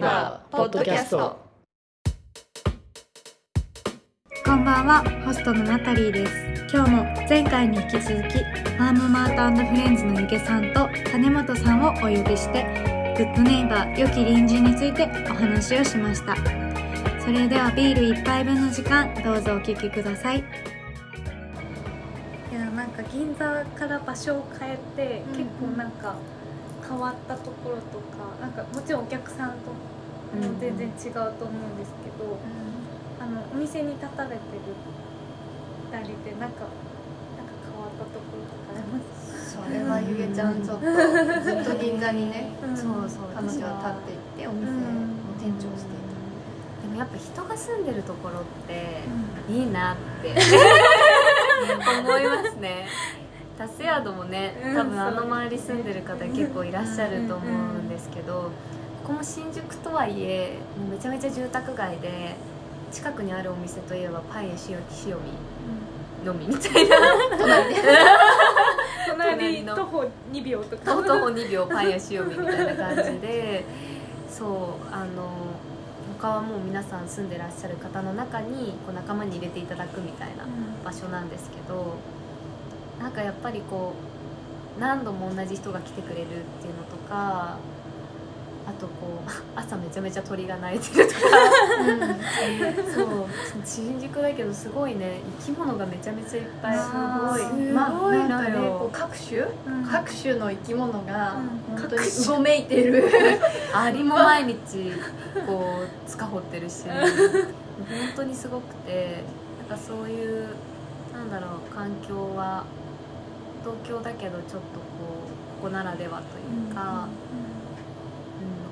Good Neighbor ポッドキャストこんばんは、ホストのナタリーです。今日も前回に引き続き、ファームマートフレンズのゆげさんと金本さんをお呼びして、グッドネイバー良き隣人についてお話をしました。それではビール一杯分の時間、どうぞお聞きください。いや、なんか銀座から場所を変えて、結構なんか変わったところとか、なんかもちろんお客さんとも全然違うと思うんですけど、あのお店に立たれてる二人でなんかなんか変わったところとかあります？それはゆげちゃんちょっとずっと銀座にね、うん。そうそう彼女は立っていってお店の店長をしていでもやっぱ人が住んでるところっていいなって 思いますねタスヤードもねうん多分あの周り住んでる方結構いらっしゃると思うんですけどここも新宿とはいえめちゃめちゃ住宅街で近くにあるお店といえばパン屋しお塩見のみみたいな。隣。で隣徒歩2秒とか徒歩2秒パン屋塩見みたいな感じでそうあの他はもう皆さん住んでらっしゃる方の中にこう仲間に入れていただくみたいな場所なんですけどなんかやっぱりこう何度も同じ人が来てくれるっていうのとかあとこう 朝めちゃめちゃ鳥が鳴いてるとか。そう新宿だけどすごいね生き物がめちゃめちゃいっぱい。すごい。まあなんかねこう各種、うん。各種の生き物がうん。本当にうごめいてる。アリも毎日こう塚掘ってるし。本当にすごくてなんかそういうなんだろう環境は東京だけどちょっとこうここならではというか、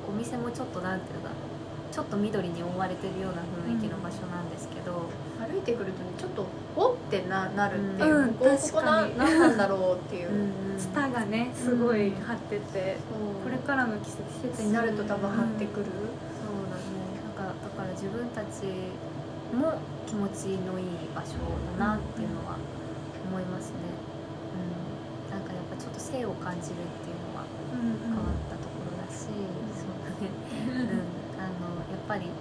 うん、お店もちょっとなんていうかちょっと緑に覆われてるような雰囲気の場所なんですけど、歩いてくるとねちょっっとおってななるっていう、うんここここな何なんだろうっていう、ツタがねすごい張ってて、これからの季節になると多分張ってくる、そうだねなんかだから自分たちも気持ちのいい場所だなっていうのは思いますね、ちょっと性を感じるっていうのはうん変わったところだし、そうだね、うん、あのやっぱり、うん、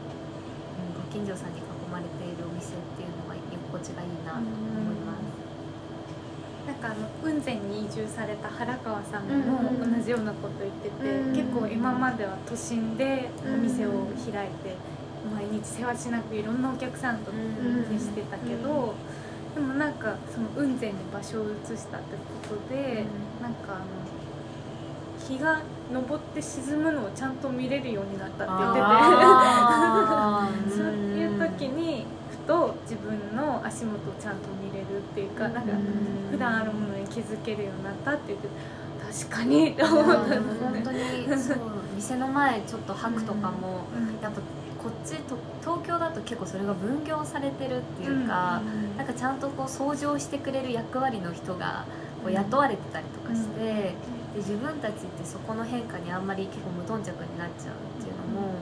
ご近所さんに囲まれているお店っていうのは居心地がいいなと思います、なんかあの雲仙に移住された原川さんも同じようなこと言ってて、うん結構今までは都心でお店を開いて、毎日せわしなくいろんなお客さんと接してたけど、でもなんかその雲仙に場所を移したってことで、なんかあの日が昇って沈むのをちゃんと見れるようになったって言ってて。そういう時にふと自分の足元をちゃんと見れるっていうか、なんかうん普段あるものに気づけるようになったって言って確かにって思ったんで本ね。当にそう店の前ちょっと吐くとかも、うん。やっぱこっちと東京だと結構それが分業されてるっていうか、なんかちゃんとこう掃除をしてくれる役割の人がこう雇われてたりとかして、で自分たちってそこの変化にあんまり結構無頓着になっちゃうっていうのも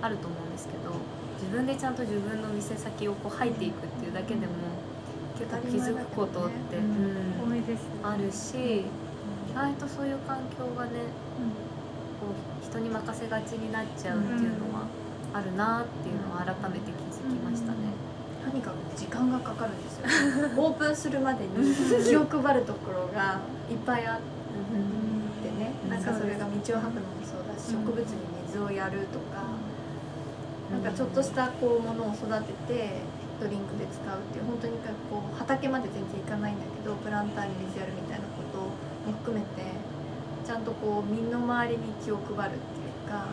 あると思うんですけど自分でちゃんと自分の店先をこう入っていくっていうだけでも結構気づくことって、ね。うん。ね。あるし意外とそういう環境がねこう人に任せがちになっちゃうっていうのはあるなっていうのは改めて気づきましたね。とにかく時間がかかるんですよ。オープンするまでに気を配るところがいっぱいあってね。うんなんかそれが道を吐くのもそうだしうん植物に水をやるとかなんかちょっとしたこうものを育ててドリンクで使うっていう本当にこう畑まで全然いかないんだけどプランターに水やるみたいなことも含めてちゃんとこう身の回りに気を配るっていうか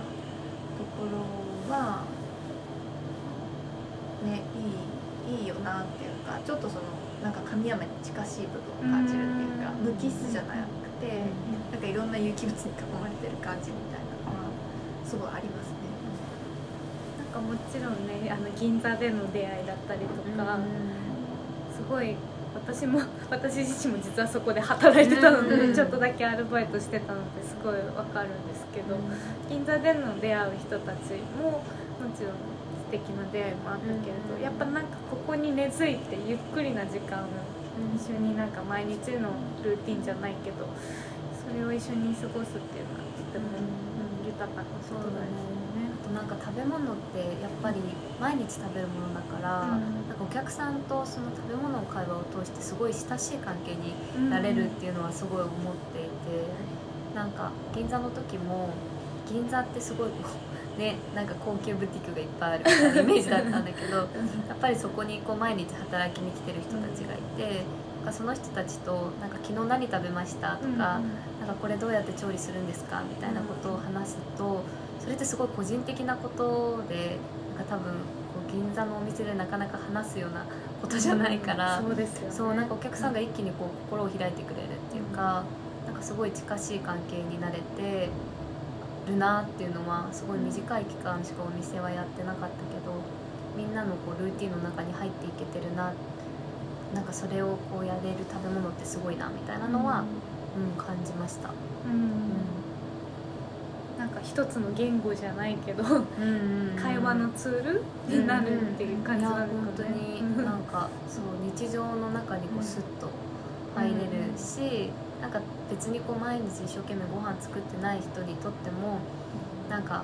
ところはねいいいいよなっていうかちょっとそのなんか神山に近しい部分を感じるっていうかうん。無機質じゃなくてなんかいろんな有機物に囲まれてる感じみたいなのはすごいありますね。なんかもちろんねあの銀座での出会いだったりとか、すごい私も私自身も実はそこで働いてたので、うん。ちょっとだけアルバイトしてたのですごいわかるんですけど、銀座での出会う人たちももちろん素敵な出会いもあったけれど、うん。やっぱなんかここに根付いてゆっくりな時間を一緒になんか毎日のルーティンじゃないけどそれを一緒に過ごすっていうのはとても、うん、豊豊かなことだだねね。あとなんか食べ物ってやっぱり毎日食べるものだから、うんなんかお客さんとその食べ物の会話を通してすごい親しい関係になれるっていうのはすごい思っていて、なんか銀座の時も銀座ってすごいこうねなんか高級ブティックがいっぱいあるみたいなイメージだったんだけどやっぱりそこにこう毎日働きに来てる人たちがいて、かその人たちとなんか昨日何食べましたとか、なんかこれどうやって調理するんですかみたいなことを話すとそれってすごい個人的なことでなんか多分銀座のお店でなかなか話すようなことじゃないから、そうですよね。そうなんかお客さんが一気にこう心を開いてくれるっていうか、なんかすごい近しい関係になれてるなっていうのはすごい短い期間しかお店はやってなかったけどみんなのこうルーティンの中に入っていけてるななんかそれをこうやれる食べ物ってすごいなみたいなのは、うん。感じました。うん。なん。か一つの言語じゃないけどうん会話のツールになるっていう感じなんですかねいや本当になんかそう日常の中にこうスッと入れるし、なんか別にこう毎日一生懸命ご飯作ってない人にとってもなんか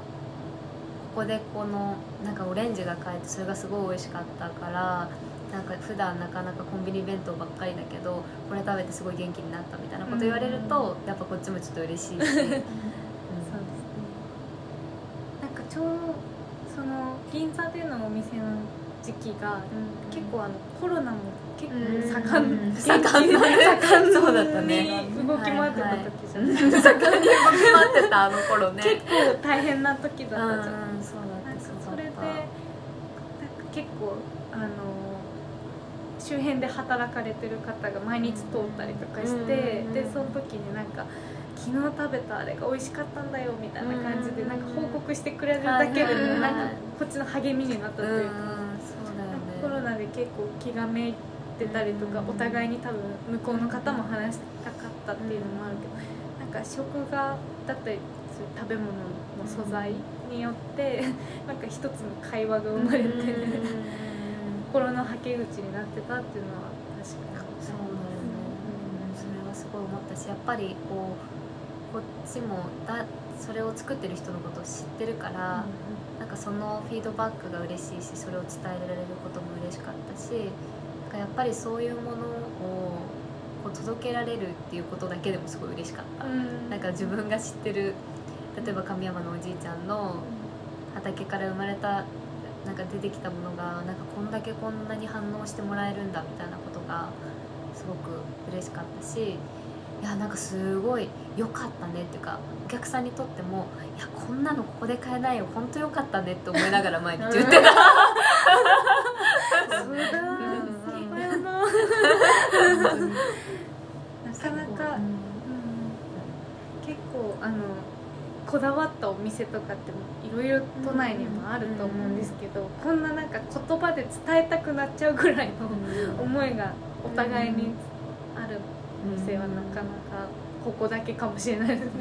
ここでこのなんかオレンジが買えてそれがすごい美味しかったからなんか普段なかなかコンビニ弁当ばっかりだけどこれ食べてすごい元気になったみたいなこと言われると、やっぱこっちもちょっと嬉しいし、うんそうですねなんかちょうどその銀座でのお店の時期が結構あのコロナも結構盛んうん。盛ん。盛ん。そうだったね。に動き回ってた時じゃない、盛んに動き回ってたあの頃ね。結構大変な時だったじゃない、うん。それでなんか結構あの周辺で働かれてる方が毎日通ったりとかして、うん。でその時になんか昨日食べたあれが美味しかったんだよみたいな感じでうん。なんか報告してくれるだけでなんかこっちの励みになったという。か、コロナで結構気がめいてたりとか、うん。お互いに多分向こうの方も話したかったっていうのもあるけど、なんか食がだったり食べ物の素材によってなんか一つの会話が生まれて、うん。心のはけ口になってたっていうのは確かに。そうだよね、うん。それはすごい思ったしやっぱりこうこっちもだそれを作ってる人のことを知ってるから、なんかそのフィードバックが嬉しいしそれを伝えられることも嬉しかったしなんかやっぱりそういうものをこう届けられるっていうことだけでもすごい嬉しかった、うん。なんか自分が知ってる例えば神山のおじいちゃんの畑から生まれたなんか出てきたものがなんかこんだけこんなに反応してもらえるんだみたいなことがすごく嬉しかったしいやなんかすごい良かったねっていうかお客さんにとってもいやこんなのここで買えないよ本当良かったねって思いながら 毎日言ってた。ななかなか、うん結構あのこだ。わったお店とかっていろいろ都内にもあると思うんですけど、こんななんか言葉で伝えたくなっちゃうぐらいの思いがお互いにあるお店はなかなかここだけかもしれないですね。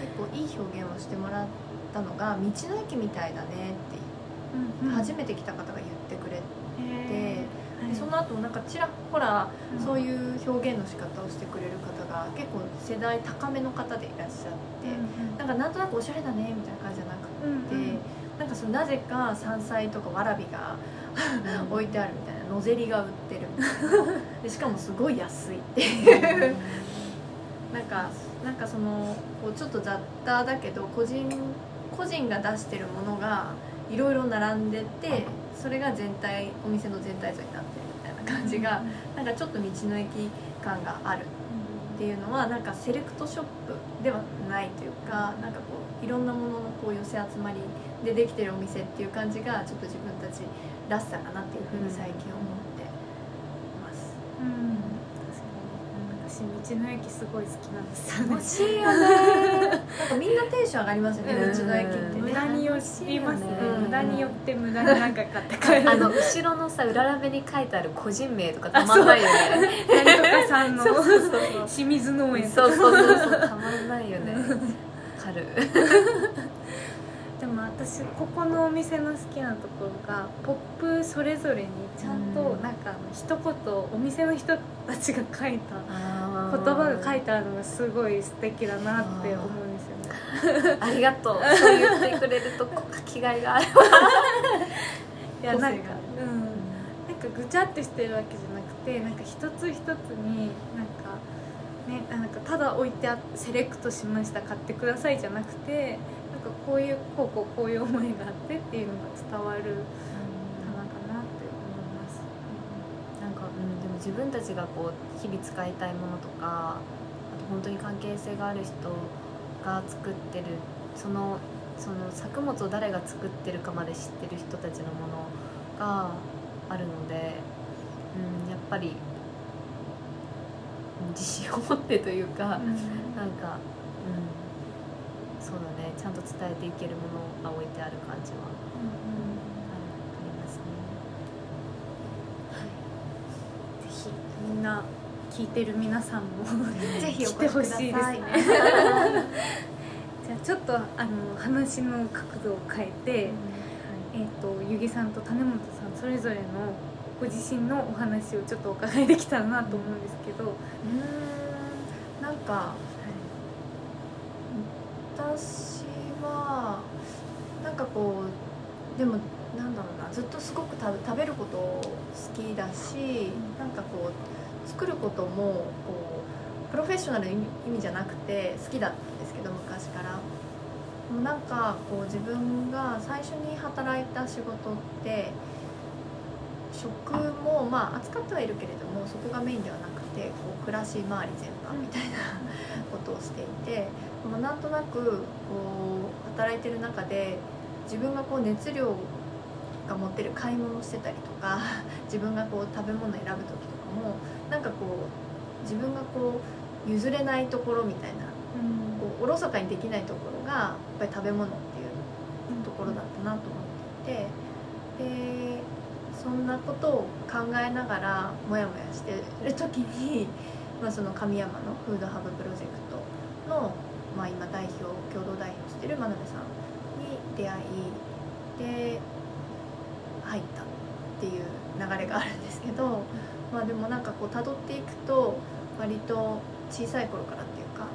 結構いい表現をしてもらったのが道の駅みたいだねって初めて来た方が言ってくれて、へでその後なんかちらほらうん。そういう表現の仕方をしてくれる方が結構世代高めの方でいらっしゃって、なんかなんとなくおしゃれだねみたいな感じじゃなくて、うんうん。なんかそのなぜか山菜とかわらびが置いてあるみたいなのぜりが売ってるみたいな。でしかもすごい安いっていうなんかなんかそのこうちょっと雑多だけど個人個人が出してるものがいろいろ並んでてそれが全体お店の全体像になってるみたいな感じがなんかちょっと道の駅感がある。っていうのはなんかセレクトショップではないというかなんかこういろんなもののこう寄せ集まりでできてるお店っていう感じがちょっと自分たちらしさかなっていうふうに最近思ってます。うん確かに私道の駅すごい好きなんですよね。楽しいよね。なんかみんなテンション上がりますよねうん。道の駅って無ね駄に寄りますね。うん無駄に寄って無駄になんか買って帰るあの後ろのさ裏ラベに書いてある個人名とかたまんないよね。なんとかさんの清水農園そうそうそうそう。たまんないよね。わかるでも私ここのお店の好きなところがポップそれぞれにちゃんとうんなんか一言お店の人たちが書いた言言葉が書いてあるのがすごい素敵だなって思うんですよね。ありがとう。そう言ってくれると書きがいがある いやなんかうん。なんかぐちゃってしてるわけじゃなくてなんか一つ一つになんかねなんかただ置いてあセレクトしました買ってくださいじゃなくてなんかこういうこうこうこういう思いがあってっていうのが伝わる棚かなって思います。なんか、うん、でも自分たちがこう日々使いたいものとかあと本当に関係性がある人が作ってるそのその作物を誰が作ってるかまで知ってる人たちのものがあるので、うん、やっぱりうん自信を持ってというか、なんか、うん、そうだね。ちゃんと伝えていけるものが置いてある感じは。あるありますね。ぜひみんな聞いてる皆さんもぜひお来てほ越しいですね。じゃあちょっとあの話の角度を変えて、えっ、とゆぎさんと種本さんそれぞれのご自身のお話をちょっとお伺いできたらなと思うんですけど、うーん。なんか私はなんかこうでもなんだろうなずっとすごく食べること好きだし、なんかこう作ることもこうプロフェッショナルの意味じゃなくて好きだったんですけど昔から。でもなんかこう自分が最初に働いた仕事って食もまあ扱ってはいるけれどもそこがメインではなくてこう暮らし周り全般みたいなことをしていてでもなんとなくこう働いてる中で自分がこう熱量が持ってる買い物してたりとか自分がこう食べ物選ぶ時とかもなんかこう自分がこう譲れないところみたいなこうおろそかにできないところがやっぱり食べ物っていうところだったなと思っていてでそんなことを考えながらモヤモヤしてる時に、まあ、その神山のフードハブプロジェクトの、まあ、今代表共同代表してる真鍋さんに出会いで入ったっていう流れがあるんですけど、まあでもなんかこう辿っていくと割と小さい頃からっていうかやっ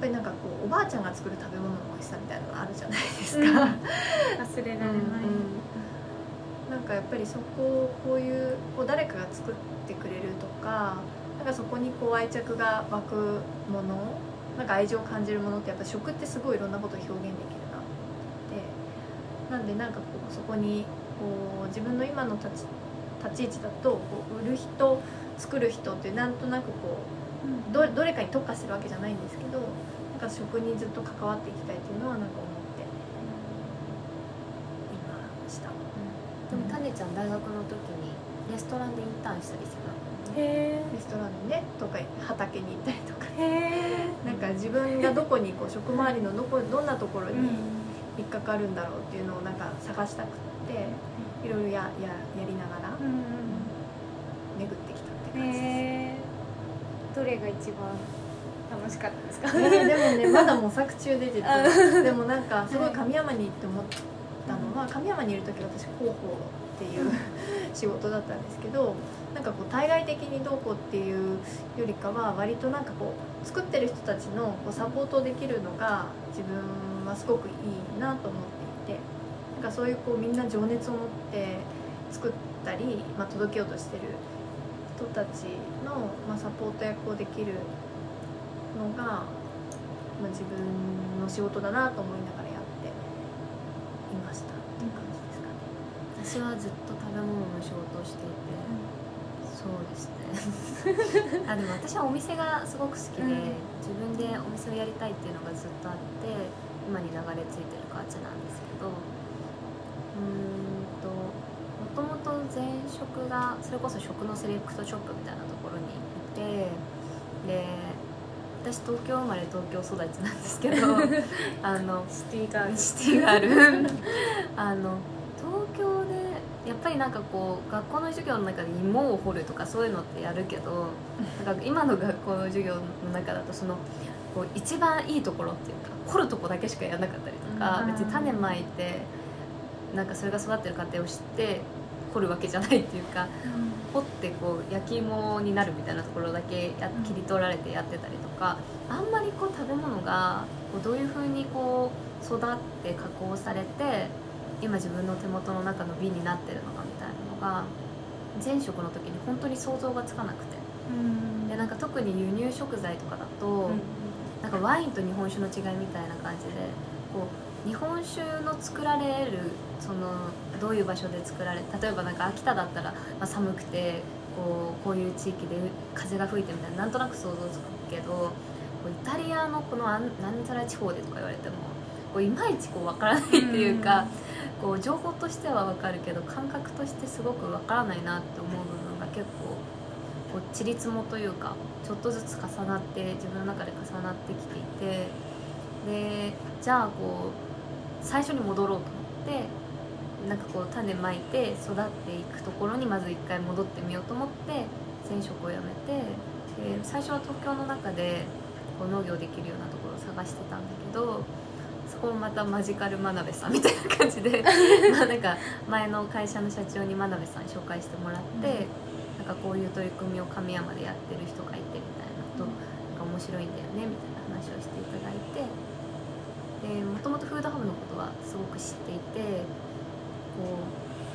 ぱりなんかこうおばあちゃんが作る食べ物の美味しさみたいなのがあるじゃないですか。忘れられない。なんかやっぱりそこをこういうこう誰かが作ってくれるとかなんかそこにこう愛着が湧くものなんか愛情を感じるものってやっぱ食ってすごいいろんなことを表現できるなってなんでなんかこうそこにこう自分の今の立ち立ち位置だとこう売る人作る人ってなんとなくこうどどれかに特化してるわけじゃないんですけどなんか食にずっと関わっていきたいっていうのはなんか思っていました。でもタネちゃん大学の時にレストランでインターンしたりしてたへレストランにねとか畑に。行ったりとか。なんか自分がどこにこう食周りのどこどんなところに引っかかるんだろうっていうのをなんか探したくっていろいろやややりながらうん巡ってきたってうん。感じです。どれが一番楽しかったですか？えーでもね まだ模索中で実はでもなんかすごい神山に行って思ったのは神山にいる時私広報っていう仕事だったんですけどなんかこう対外的にどうこうっていうよりかは割となんかこう作ってる人たちのこうサポートできるのが自分はすごくいいなと思っていてかそういうこうみんな情熱を持って作ったり、まあ、届けようとしてる人たちの、まあ、サポート役をできるのが、まあ、自分の仕事だなと思いながらやっていましたっていう感じですかね。私はずっと食べ物の仕事をしていて、そうですね。あでも私はお店がすごく好きで、うん。自分でお店をやりたいっていうのがずっとあって今に流れ着いてる感じなんですけどうーんともともと前職がそれこそ食のセレクトショップみたいなところにいてで私東京生まれ東京育ちなんですけど あのシティガール。シティがあるあの東京でやっぱりなんかこう学校の授業の中で芋を掘るとかそういうのってやるけどなんか今の学校の授業の中だとそのこう一番いいところっていうか掘るとこだけしかやらなかったりとか、うん別に種まいてなんかそれが育ってる過程を知って掘るわけじゃないっていうか掘ってこう焼き芋になるみたいなところだけや切り取られてやってたりとかあんまりこう食べ物がこうどういうふうにこう育って加工されて今自分の手元の中の瓶になってるのかみたいなのが前職の時に本当に想像がつかなくて。でなんか特に輸入食材とかだと、なんかワインと日本酒の違いみたいな感じでこう日本酒の作られるそのどういう場所で作られ例えばなんか秋田だったら、まあ、寒くてこうこういう地域で風が吹いてみたいななんとなく想像つくけどこうイタリアのこのあんなんちゃら地方でとか言われてもこういまいちこう分からないっていうか、こう情報としては分かるけど感覚としてすごく分からないなって思う部分が結構こうちりつもというかちょっとずつ重なって自分の中で重なってきていてでじゃあこう最初に戻ろうと思ってなんかこう種まいて育っていくところにまず一回戻ってみようと思って前職を辞めてで最初は東京の中でこう農業できるようなところを探してたんだけどそこもまたマジカル真鍋さんみたいな感じで まあなんか前の会社の社長に真鍋さん紹介してもらって、なんかこういう取り組みを神山でやってる人がいてみたいなと、なん。か面白いんだよねみたいな話をしていただいてでもともとフードハブのことはすごく知っていてこ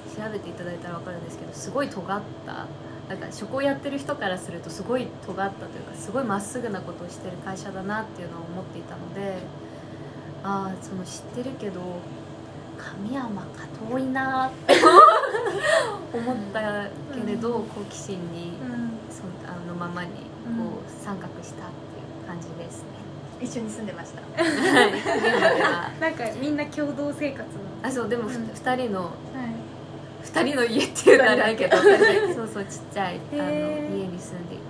う調べていただいたら分かるんですけどすごい尖ったなんか職をやってる人からするとすごい尖ったというかすごいまっすぐなことをしてる会社だなっていうのを思っていたのでああその知ってるけど神山か遠いなって思ったけれど、好奇心にそあのままにこう参画したっていう感じですね。一緒に住んでました。なんかみんな共同生活の。あそうでもふうん。二人のはい。二人の家っていうのはあれだけど。そうそうちっちゃいあの家に住んでいて。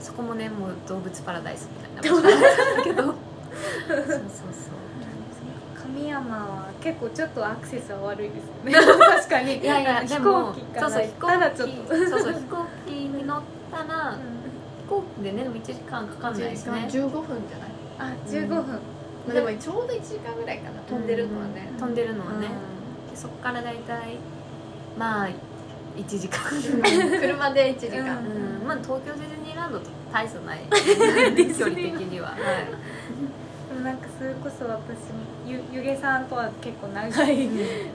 そこもねもう動物パラダイスみたいな場所だったけど。そうそうそう。神山は結構ちょっとアクセスは悪いですよね。確かに。いやいや飛でも行機かそうそう飛ら行機そうそう飛行機に乗ったら飛行機でねでも1時間かかんないし1ね。時間15分じゃない？あ15分、まあでもちょうど1時間ぐらいかな。飛んでるのはね。飛んでるのはね、でそこから大体まあ1時間。う ん車で1時間。うん。まあ東京ディズニーランドと大差ない。距離的には、はい、でもなんかそれこそ私ゆゆげさんとは結構長い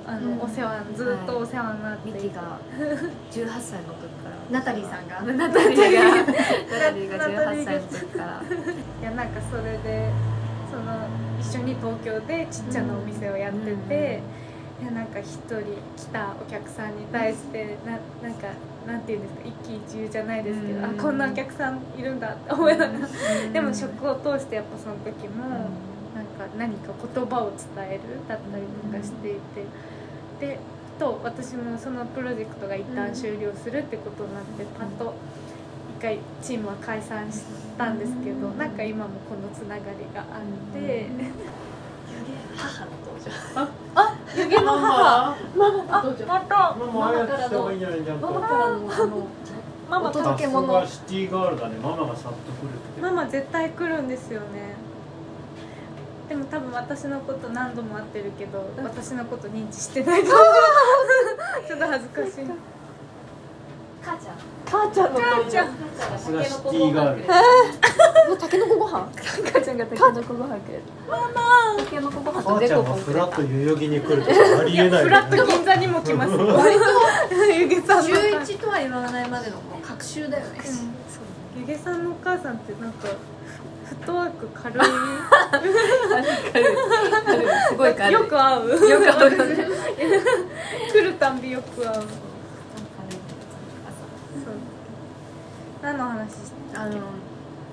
あの、うん。お世話ずっとお世話になっていて、ミキが18歳の時ナタリーさんが。ナタリーが。ナタリーが18歳の時から。いやなんかそれでその一緒に東京でちっちゃなお店をやってて、いやなんか一人来たお客さんに対してななんかなんていうんですか？一喜一憂じゃないですけど、うん。あこんなお客さんいるんだって思いながら、でも食を通してやっぱその時も、なんか何か言葉を伝えるだったりとかしていて、でと私もそのプロジェクトが一旦終了するってことになってパッと一回チームは解散したんですけど、なんか今もこのつながりがあって、母の登場湯気の母。ママあまた。ママあやってした方がいいんじゃないちゃんとママからの。あのマ届け物シティガールだね。ママがさっと来るって。ママ絶対来るんですよねでも多分私のこと何度も会ってるけど私のこと認知してないと思う。ちょっと恥ずかしい。母ちゃん。母ちゃんの母ちゃん。さすがシティガー。ルたけのこご飯？母ちゃんがタケノコご飯くれる。ママタケノコご飯と母ちゃデコんがフラッポンくれたと代々木に来るとかありえないフラット銀座にも来ます。割とゆげさんの。週一とは言わないまでのもう隔週だよね。ゆげさんのお母さんってなんかフットワーク軽いすごい軽い。よく会う。よく会う。よね来るたんびよく会う。そう。何の話？してあの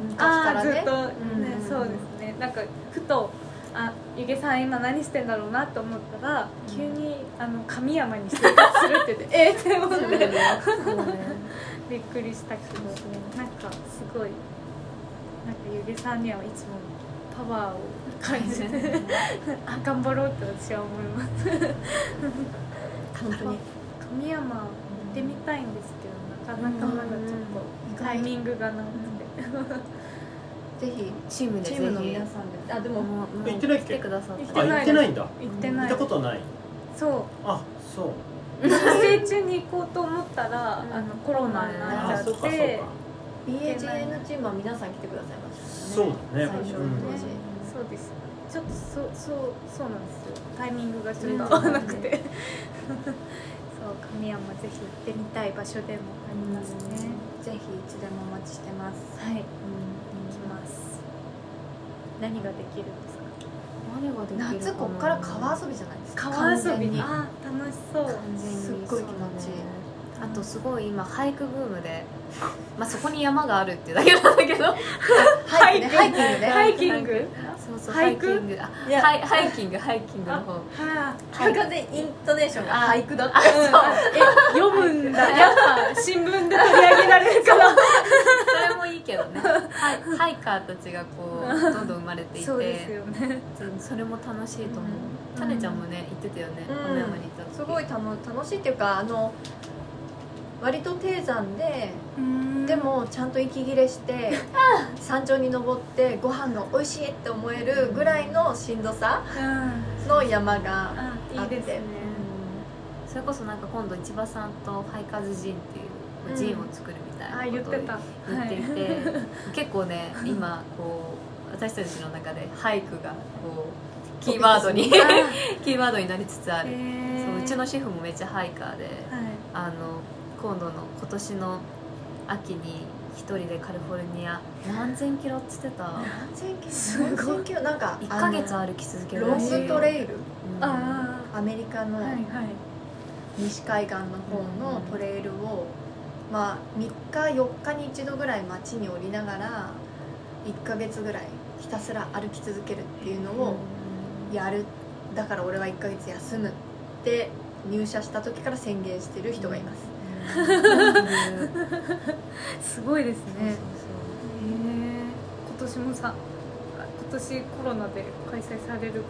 昔あからね。あずっとね、うん。そうですね。なんかふとあゆげさん今何してんだろうなと思ったら、急にあの神山に生活するって言って えーって思って。びっくりしたけどなんかすごいなんかゆげさんにはいつもパワーを感じてあ頑張ろうって私は思います。本当に。神山行ってみたいんですけどなかなかまだちょっとタイミングがなくて、ぜひチームでぜひ。チームの皆さんで。あでももう行ってないっけ？来てくださっ行ってあ行ってないんだ行ってない。行ったことない。そう。あそう。学生中に行こうと思ったら、うん。あのコロナになっちゃって BAGN チームは皆さん来てくださいましたそうだね最初の当時、そうです。ちょっとそうそうそうなんですよ。タイミングがちょっと合わなくて、そう 神山ぜひ行ってみたい場所でもありますね、ぜひいつでもお待ちしてます。はい。行きます。何ができるんですか？何ができる夏こっから川遊びじゃないですか？川遊び完全に。あ楽しそう。完全にすっごい気持ちいいあとすごい今俳句ブームでまあそこに山があるっていうだけなんだけど。ハイキングね。ハイキングね。ハイキング。そうそうハイキング。あハイハイキングハイキングの方。はあ完全にイントネーションが。俳句だって。え読むんだ。やっぱ新聞で取り上げられるから それもいいけどね。ハイハイカーたちがこうどんどん生まれていて。そうですよね。それも楽しいと思う。うん。タネちゃんもね言ってたよね。うん。亀山に行った時。すごい楽楽しいっていうかあの割と低山ででもちゃんと息切れして山頂に登ってご飯が美味しいって思えるぐらいのしんどさうん。の山があいいですね。それこそなんか今度千葉さんとハイカズジンっていううんジンを作るみたいなあことを言ってた。言ってい。て、結構ね 今こう私たちの中で俳句がこうキーワードに キーワードになりつつある、そううちのシェフもめっちゃハイカーで、はい。あの今度の今年の秋に一人でカリフォルニア何千キロっつってた？何千キロ？すごい。何千キロ？なんか1ヶ月あ歩き続けるらしいングトレイル？うん。あアメリカの西海岸の方のトレイルを、まあ3日4日に一度ぐらい街に降りながら1ヶ月ぐらいひたすら歩き続けるっていうのをやる。だから俺は1ヶ月休むって入社した時から宣言してる人がいます、うんすごいですね。今年もさ今年コロナで開催される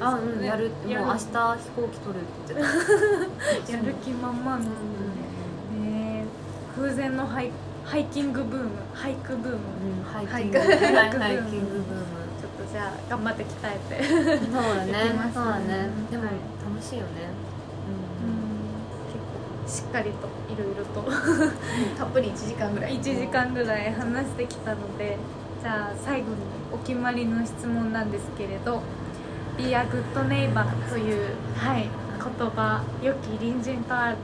あうんやるもう明日飛行機取るって言ってた。やる気満々ね。ねえ空前のハイハイキングブーム俳句ブーム。うんハイキング。ブーム。ちょっとじゃあ頑張って鍛えて。そうだね。そうだね。でもはい。楽しいよね。結構しっかりといろいろと。たっぷり1時間ぐらい。1時間ぐらい話してきたのでじゃあ最後にお決まりの質問なんですけれど「Be a good neighbor」という、はい、言葉「良き隣人とあ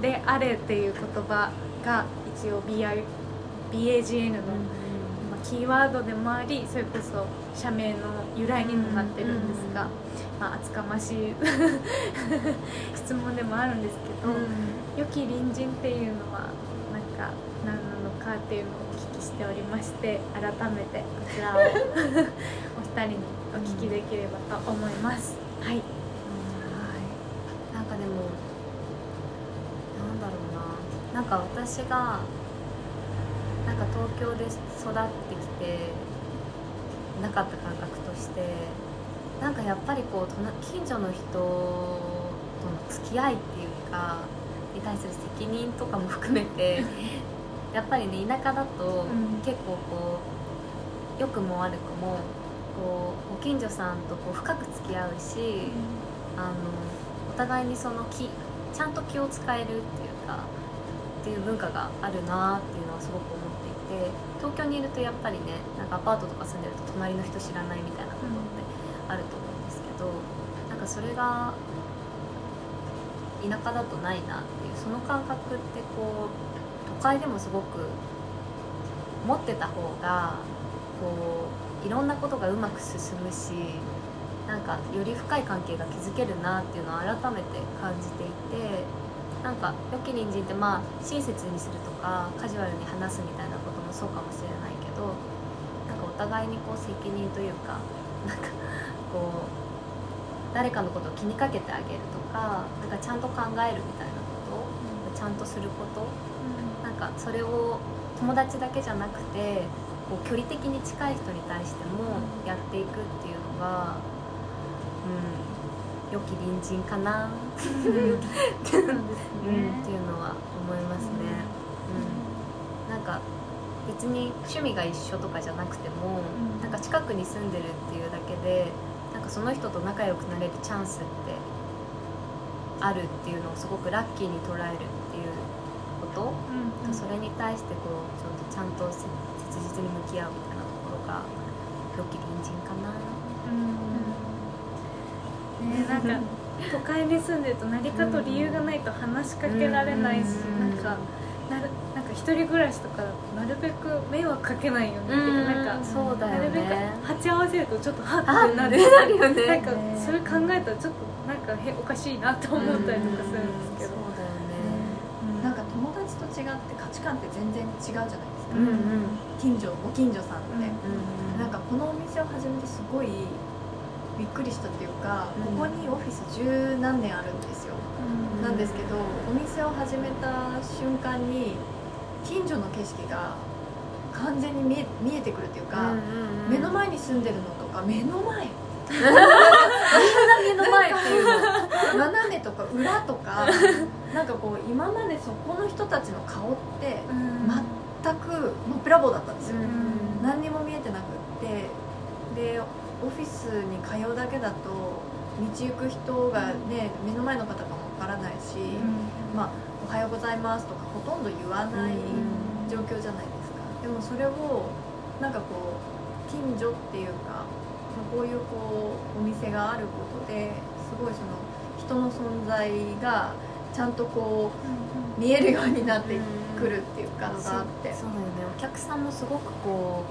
であれ」っていう言葉が一応 BAGN の、まあ、キーワードでもありそれこそ社名の由来にもなってるんですが、まあ、厚かましい 質問でもあるんですけど。良き隣人っていうのはなんか何なのかっていうのをお聞きしておりまして改めてこちらを お二人にお聞きできればと思います。はい。なんかでもなんだろうな。なんか私がなんか東京で育ってきてなかった感覚としてなんかやっぱりこう近所の人との付き合いっていうかに対する責任とかも含めてやっぱりね田舎だとうん。結構こう良くも悪くもこうご近所さんとこう深く付き合うし、あのお互いにその気ちゃんと気を使えるっていうかっていう文化があるなっていうのはすごく思っていて東京にいるとやっぱりねんかアパートとか住んでると隣の人知らないみたいなことってあると思うんですけど、なんかそれが田舎だとないなっていうその感覚ってこう都会でもすごく持ってた方がこういろんなことがうまく進むしなんかより深い関係が築けるなっていうのを改めて感じていてなんか良き隣人ってまあ親切にするとかカジュアルに話すみたいなこともそうかもしれないけど互いにこう責任というかなんかこう誰かのことを気にかけてあげるとかなんかちゃんと考えるみたいなことちゃんとすることなんかそれを友達だけじゃなくてこう距離的に近い人に対してもやっていくっていうのが、うん、良き隣人かな、うん、っていうのは思いますね。うん、なんか別に趣味が一緒とかじゃなくても、うん。なんか近くに住んでるっていうだけでなんかその人と仲良くなれるチャンスってあるっていうのをすごくラッキーに捉えるっていうこと、うんそれに対してこうちょっとちゃんと切切実に向き合うみたいなところが良き隣人かな。うんねなんか 都会に住んでると何かと理由がないと話しかけられないし、うん。なんか一人暮らしとかなるべく迷惑かけないようにっていうか、なんかそうだよなるべくね。鉢合わせるとちょっとハあッてなる。よね。なんかそれ考えたらちょっとなんかへおかしいなと思ったりとかするんですけど、そうだよね。なんか友達と違って価値観って全然違うじゃないですか、うんうん。近所ご近所さんって、うんなんかこのお店を始めてすごいびっくりしたっていうか、うん。ここにオフィス十何年あるんですよ、うん。なんですけどお店を始めた瞬間に近所の景色が完全に見え見えてくるっていうか、目の前に住んでるのとか目の前。目の前っていうの。斜めとか裏とかなんかこう今までそこの人たちの顔ってうん。全くのっぺらぼうだったんですよ、ん。何にも見えてなくって。でオフィスに通うだけだと道行く人がね目の前の方かもわからないし、まあ「おはようございます」とかほとんど言わないうん。状況じゃないですか。でもそれをなんかこう近所っていうか、まあこういうこうお店があることですごいその人の存在がちゃんとこう見えるようになってくるっていうかのがあって。そうだよね。お客さんもすごくこ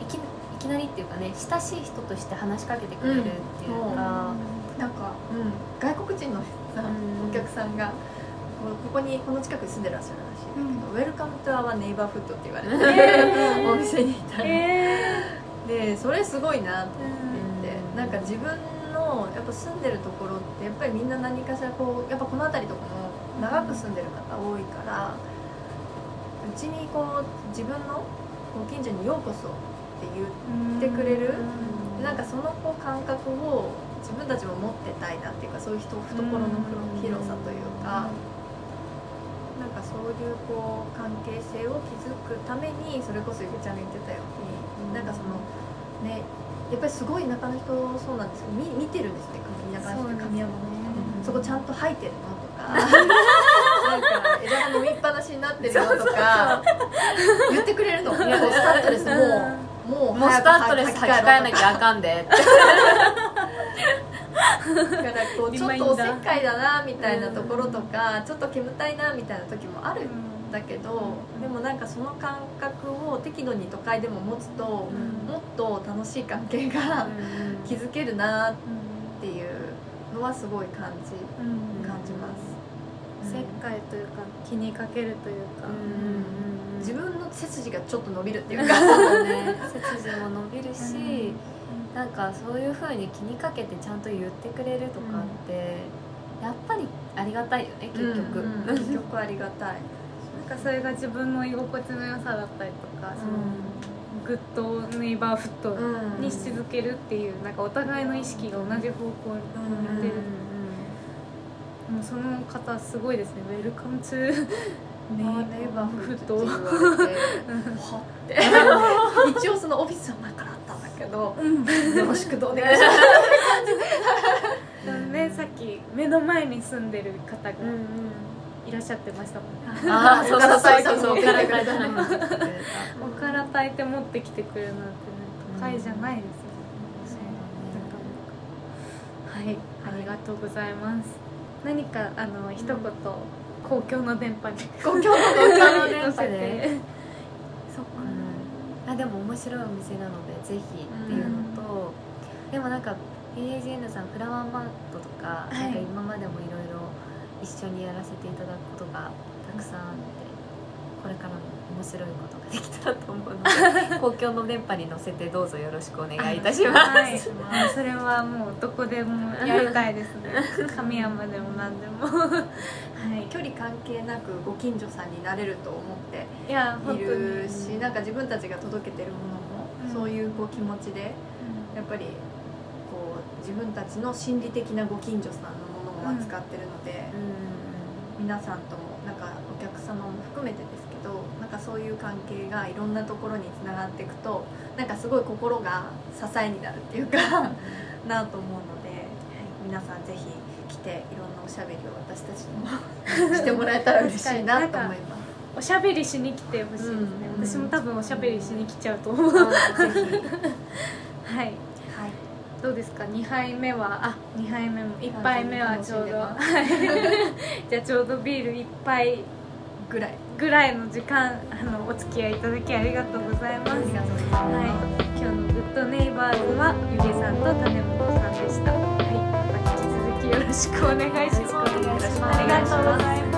ういきいきなりっていうかね親しい人として話しかけてくれるっていうか、なんか、うん、外国人のさ、うん。お客さんがこうここにこの近くに住んでらっしゃるらしいんだけど「ウェルカムトゥアワネイバーフッド」って言われて、えーお店にいたら、えでそれすごいなと思ってて、うん。なんか自分のやっぱ住んでるところってやっぱりみんな何かしらこうやっぱこの辺りとかも長く住んでる方多いからうちにこう自分のご近所にようこそって言うーってくれるうん。なんかそのこう感覚を自分たちも持ってたいなっていうかそういう人懐の広さというか、なんかそういうこう関係性を築くためにそれこそゆきちゃんが言ってたように、なんかそのねやっぱりすごい田舎の人そうなんですけど見見てるんですね田舎の人って神山のうん。そこちゃんと生えてるのとか。なんか枝が伸びっぱなしになってるのとか。言ってくれるの。もうスタッドレスもうもうもうスタッドレス履き替えなききゃあかんで だからこうちょっとおせっかいだなみたいなところとかちょっと煙たいなみたいな時もあるんだけどでもなんかその感覚を適度に都会でも持つともっと楽しい関係が築けるなっていうのはすごい感じ感じます。おせっかいというか気にかけるというか、自分の背筋がちょっと伸びるっていうか。背筋も伸びるし、なんかそういう風に気にかけてちゃんと言ってくれるとかって、やっぱりありがたいよね結局、うんうん結局ありがたい。なんかそれが自分の居心地の良さだったりとか、そのグッドネイバーフットうんにし続けるっていうなんかお互いの意識が同じ方向に向いてる、もうその方すごいですね。ウェルカムツーネイバーフットって。一応そのオフィスは前からあったん。よろしくどう願いします。ねさっき目の前に住んでる方がうんうん。いらっしゃってましたもんね、ああそうそうそうそうおから炊いて持ってきてくれるなんてね都会じゃないですよね、はいありがとうございます。何かあの一言、公共の電波に。公共の電 乗せて。ねそっかなあでも面白いお店なのでぜひっていうのと、でもなんか PAGN さんフラワーマートとか,、い。なんか今までもいろいろ一緒にやらせていただくことがたくさんあってこれからも面白いことができたらと思うので 公共の電波に乗せてどうぞよろしくお願いいたします。はい、それはもうどこでもやりたいですね。神山でも何でも。はい距離関係なくご近所さんになれると思っているしなんか自分たちが届けてるものも、うん。そういうこう気持ちでやっぱりこう自分たちの心理的なご近所さんのものを扱ってるので、皆さんともなんかお客様も含めてですけどなんかそういう関係がいろんなところにつながっていくとなんかすごい心が支えになるっていうか なと思うので皆さんぜひ来ていろんなおしゃべりを私たちにもしてもらえたら嬉しいなと思います。おしゃべりしに来てほしいですね、うん私も多分おしゃべりしに来ちゃうと思う、あーぜひ。はい。はいどうですか？2杯目はあ2杯目も1杯目はちょうど楽はい。じゃあちょうどビール1杯ぐらいぐらいの時間あのお付き合いいただきありがとうございます。はい、今日のグッドネイバーズはゆげさんと種本さんでした。しくお願いします。ありがとうございます。